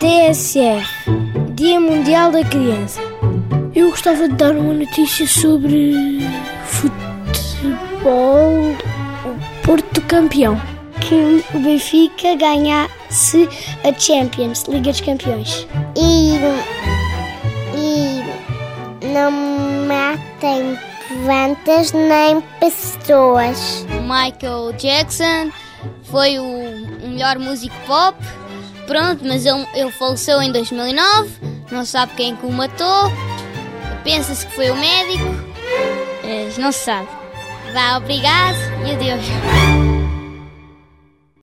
TSF, Dia Mundial da Criança. Eu gostava de dar uma notícia sobre futebol, o Porto campeão. Que o Benfica ganhasse a Champions, Liga dos Campeões. E, e não matem plantas nem pessoas. Michael Jackson foi o, o melhor músico pop. Pronto, mas ele, ele faleceu em 2009. Não sabe quem que o matou. Pensa-se que foi o médico. Não se sabe. Vá, obrigado e adeus.